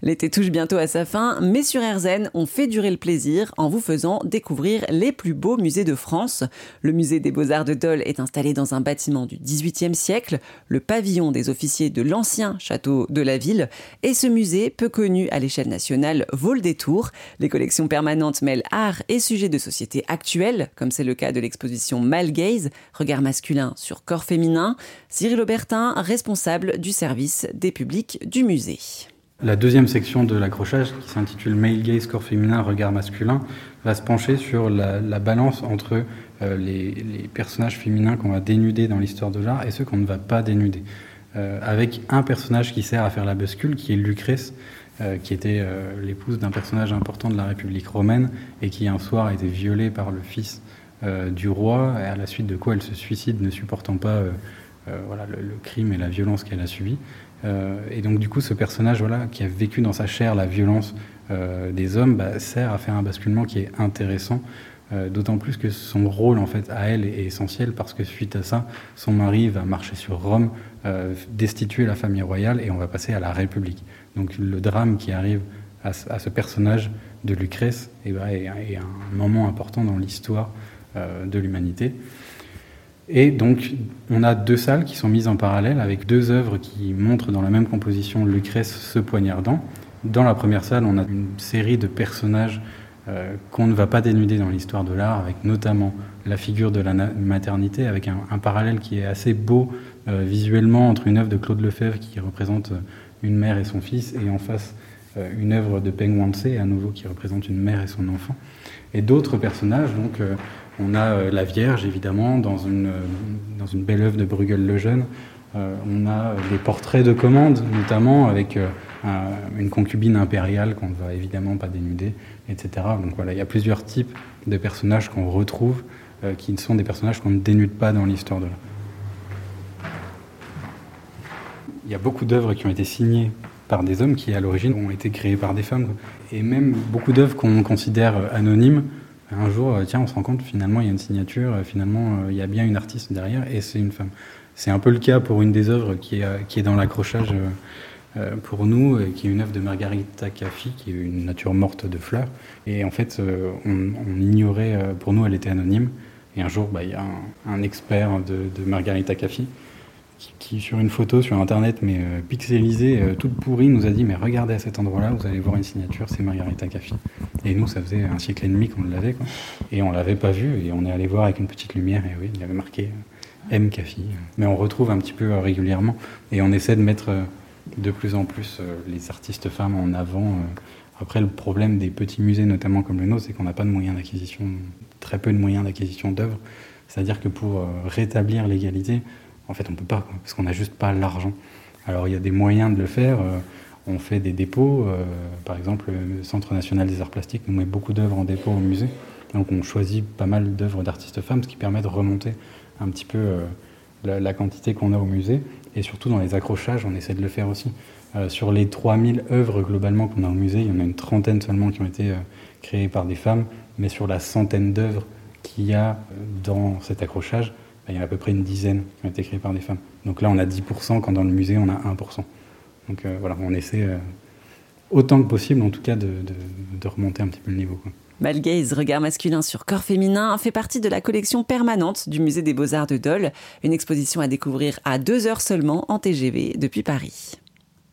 L'été touche bientôt à sa fin, mais sur RZN, on fait durer le plaisir en vous faisant découvrir les plus beaux musées de France. Le musée des Beaux-Arts de Dole est installé dans un bâtiment du XVIIIe siècle, le pavillon des officiers de l'ancien château de la ville. Et ce musée, peu connu à l'échelle nationale, vaut le détour. Les collections permanentes mêlent art et sujets de société actuels, comme c'est le cas de l'exposition Malgaze, regard masculin sur corps féminin. Cyril Aubertin, responsable du service des publics du musée. La deuxième section de l'accrochage, qui s'intitule Male Gaze, corps féminin, regard masculin, va se pencher sur la, balance entre euh, les, personnages féminins qu'on va dénuder dans l'histoire de l'art et ceux qu'on ne va pas dénuder. Euh, avec un personnage qui sert à faire la bascule, qui est Lucrèce, euh, qui était l'épouse d'un personnage important de la République romaine et qui un soir a été violée par le fils du roi, à la suite de quoi elle se suicide, ne supportant pas voilà, le, crime et la violence qu'elle a subi. Euh, et donc du coup, ce personnage voilà, qui a vécu dans sa chair la violence euh, des hommes bah, sert à faire un basculement qui est intéressant. Euh, d'autant plus que son rôle en fait à elle est essentiel parce que suite à ça, son mari va marcher sur Rome, destituer la famille royale et on va passer à la République. Donc le drame qui arrive à, ce personnage de Lucrèce eh ben, est, un moment important dans l'histoire de l'humanité. Et donc, on a deux salles qui sont mises en parallèle avec deux œuvres qui montrent dans la même composition Lucrèce se poignardant. Dans la première salle, on a une série de personnages euh, qu'on ne va pas dénuder dans l'histoire de l'art, avec notamment la figure de la maternité, avec un, parallèle qui est assez beau euh, visuellement entre une œuvre de Claude Lefebvre qui représente une mère et son fils, et en face euh, une œuvre de Peng Wanse, à nouveau qui représente une mère et son enfant. Et d'autres personnages, donc on a euh, la Vierge, évidemment, dans une, euh, dans une belle œuvre de Bruegel le Jeune. Euh, on a des portraits de commande, notamment avec une concubine impériale qu'on ne va évidemment pas dénuder, etc. Donc voilà, il y a plusieurs types de personnages qu'on retrouve qui sont des personnages qu'on ne dénude pas dans l'histoire de l'art. Il y a beaucoup d'œuvres qui ont été signées par des hommes qui, à l'origine, ont été créées par des femmes. Et même beaucoup d'œuvres qu'on considère anonymes un jour, euh, tiens, on se rend compte finalement il y a une signature, euh, finalement euh, il y a bien une artiste derrière et c'est une femme. C'est un peu le cas pour une des œuvres qui est, qui est dans l'accrochage pour nous, qui est une œuvre de Margarita Caffi, qui est une nature morte de fleurs. Et en fait, on, ignorait, pour nous, elle était anonyme. Et un jour, bah, il y a un, expert de, de Margarita Caffi qui, sur une photo sur internet, mais euh, pixelisée, euh, toute pourrie, nous a dit Mais regardez à cet endroit-là, vous allez voir une signature, c'est Margarita Caffi. Et nous, ça faisait un siècle et demi qu'on l'avait, quoi. Et on l'avait pas vu, et on est allé voir avec une petite lumière, et oui, il y avait marqué euh, M Caffi. Mais on retrouve un petit peu régulièrement, et on essaie de mettre de plus en plus les artistes femmes en avant. Après, le problème des petits musées, notamment comme le nôtre, c'est qu'on n'a pas de moyens d'acquisition, très peu de moyens d'acquisition d'œuvres. C'est-à-dire que pour rétablir l'égalité, en fait, on peut pas, parce qu'on n'a juste pas l'argent. Alors, il y a des moyens de le faire. Euh, on fait des dépôts. Euh, par exemple, le Centre national des arts plastiques nous met beaucoup d'œuvres en dépôt au musée. Donc, on choisit pas mal d'œuvres d'artistes femmes, ce qui permet de remonter un petit peu euh, la, quantité qu'on a au musée. Et surtout, dans les accrochages, on essaie de le faire aussi. sur les 3000 œuvres globalement qu'on a au musée, il y en a une trentaine seulement qui ont été créées par des femmes. Mais sur la centaine d'œuvres qu'il y a dans cet accrochage, il y a à peu près une dizaine qui ont été créées par des femmes. Donc là, on a 10%, quand dans le musée, on a 1%. Donc euh, voilà, on essaie euh, autant que possible, en tout cas, de, remonter un petit peu le niveau. Quoi. Malgaze, regard masculin sur corps féminin, fait partie de la collection permanente du Musée des Beaux-Arts de Dole, une exposition à découvrir à deux heures seulement en TGV depuis Paris.